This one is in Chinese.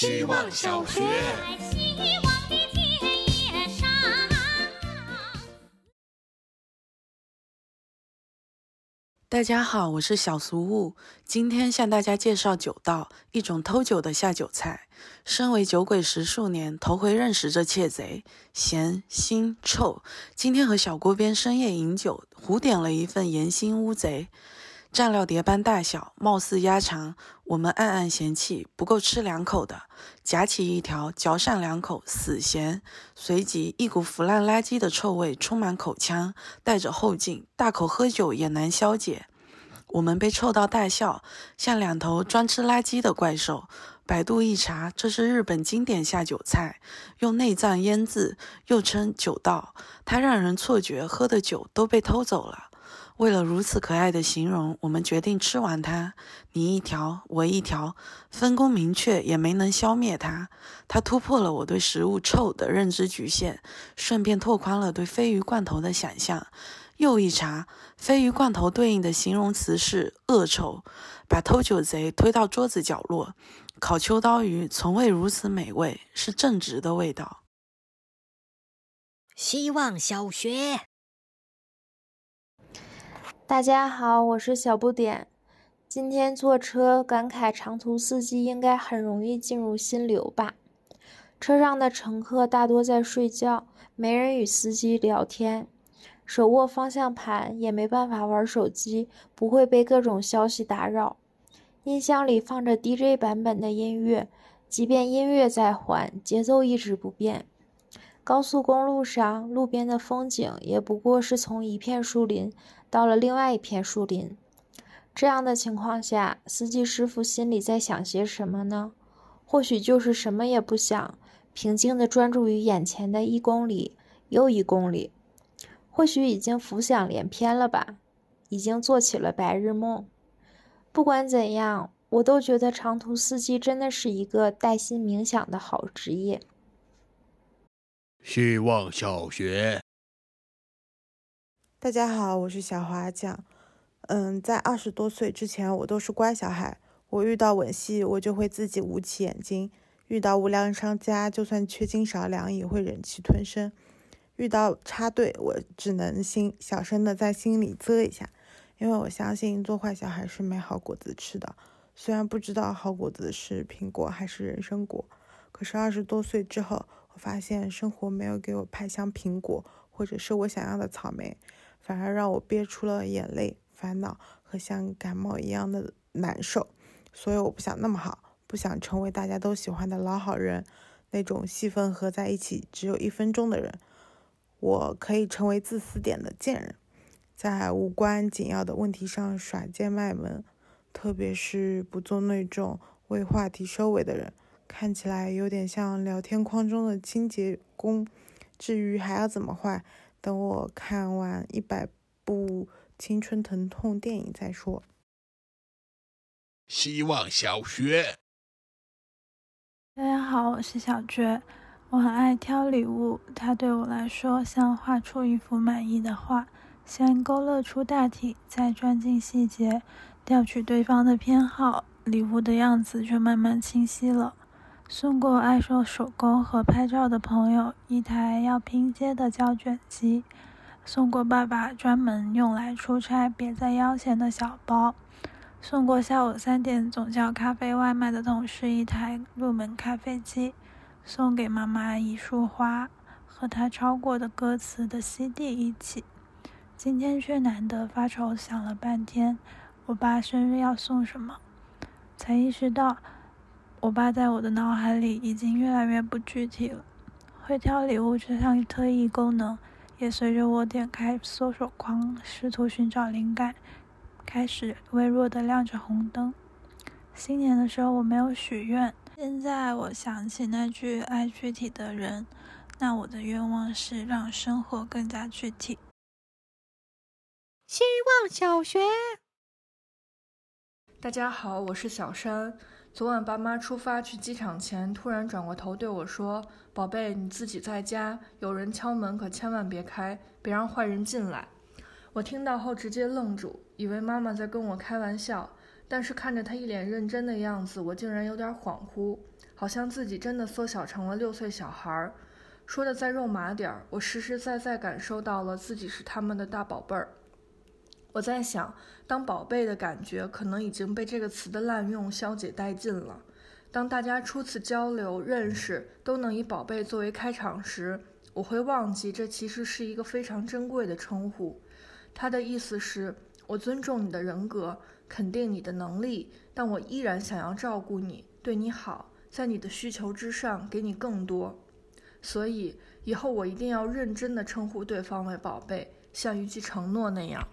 希望小学。大家好，我是小俗物，今天向大家介绍酒道，一种偷酒的下酒菜。身为酒鬼十数年，头回认识这窃贼，咸、腥、臭。今天和小锅边深夜饮酒，胡点了一份盐腥乌贼。蘸料碟般大小，貌似鸭肠，我们暗暗嫌弃不够吃两口的。夹起一条，嚼上两口，死咸。随即一股腐烂垃圾的臭味充满口腔，带着后劲，大口喝酒也难消解。我们被臭到大笑，像两头专吃垃圾的怪兽。百度一查，这是日本经典下酒菜，用内脏腌制，又称酒道。它让人错觉喝的酒都被偷走了。为了如此可爱的形容，我们决定吃完它。你一条，我一条，分工明确，也没能消灭它。它突破了我对食物臭的认知局限，顺便拓宽了对鲱鱼罐头的想象。又一查，鲱鱼罐头对应的形容词是恶臭，把偷酒贼推到桌子角落。烤秋刀鱼从未如此美味，是正直的味道。希望小学。大家好，我是小不点。今天坐车感慨，长途司机应该很容易进入心流吧？车上的乘客大多在睡觉，没人与司机聊天，手握方向盘也没办法玩手机，不会被各种消息打扰。音箱里放着 DJ 版本的音乐，即便音乐在换，节奏一直不变。高速公路上，路边的风景也不过是从一片树林到了另外一片树林。这样的情况下，司机师傅心里在想些什么呢？或许就是什么也不想，平静地专注于眼前的一公里又一公里。或许已经浮想联翩了吧，已经做起了白日梦。不管怎样，我都觉得长途司机真的是一个带薪冥想的好职业。希望小学，大家好，我是小华酱。嗯，在二十多岁之前，我都是乖小孩。我遇到吻戏，我就会自己捂起眼睛；遇到无良商家，就算缺斤少两，也会忍气吞声；遇到插队，我只能心小声的在心里啧一下，因为我相信做坏小孩是没好果子吃的。虽然不知道好果子是苹果还是人参果，可是二十多岁之后。发现生活没有给我派箱苹果，或者是我想要的草莓，反而让我憋出了眼泪、烦恼和像感冒一样的难受。所以我不想那么好，不想成为大家都喜欢的老好人，那种戏份合在一起只有一分钟的人。我可以成为自私点的贱人，在无关紧要的问题上耍贱卖萌，特别是不做那种为话题收尾的人。看起来有点像聊天框中的清洁工。至于还要怎么画，等我看完一百部青春疼痛电影再说。希望小学，大家好，我是小娟。我很爱挑礼物，它对我来说像画出一幅满意的画，先勾勒出大体，再钻进细节，调取对方的偏好，礼物的样子就慢慢清晰了。送过爱做手工和拍照的朋友一台要拼接的胶卷机，送过爸爸专门用来出差别在腰前的小包，送过下午三点总叫咖啡外卖的同事一台入门咖啡机，送给妈妈一束花和她抄过的歌词的 CD 一起。今天却难得发愁，想了半天，我爸生日要送什么，才意识到。我爸在我的脑海里已经越来越不具体了。会挑礼物这项特异功能，也随着我点开搜索框，试图寻找灵感，开始微弱的亮着红灯。新年的时候我没有许愿，现在我想起那句“爱具体的人”，那我的愿望是让生活更加具体。希望小学，大家好，我是小山。昨晚爸妈出发去机场前，突然转过头对我说：“宝贝，你自己在家，有人敲门可千万别开，别让坏人进来。”我听到后直接愣住，以为妈妈在跟我开玩笑，但是看着她一脸认真的样子，我竟然有点恍惚。好像自己真的缩小成了六岁小孩儿。说的再肉麻点儿，我实实在在感受到了自己是他们的大宝贝儿。我在想，当宝贝的感觉可能已经被这个词的滥用消解殆尽了。当大家初次交流、认识都能以“宝贝”作为开场时，我会忘记这其实是一个非常珍贵的称呼。它的意思是我尊重你的人格，肯定你的能力，但我依然想要照顾你，对你好，在你的需求之上给你更多。所以以后我一定要认真地称呼对方为宝贝，像一句承诺那样。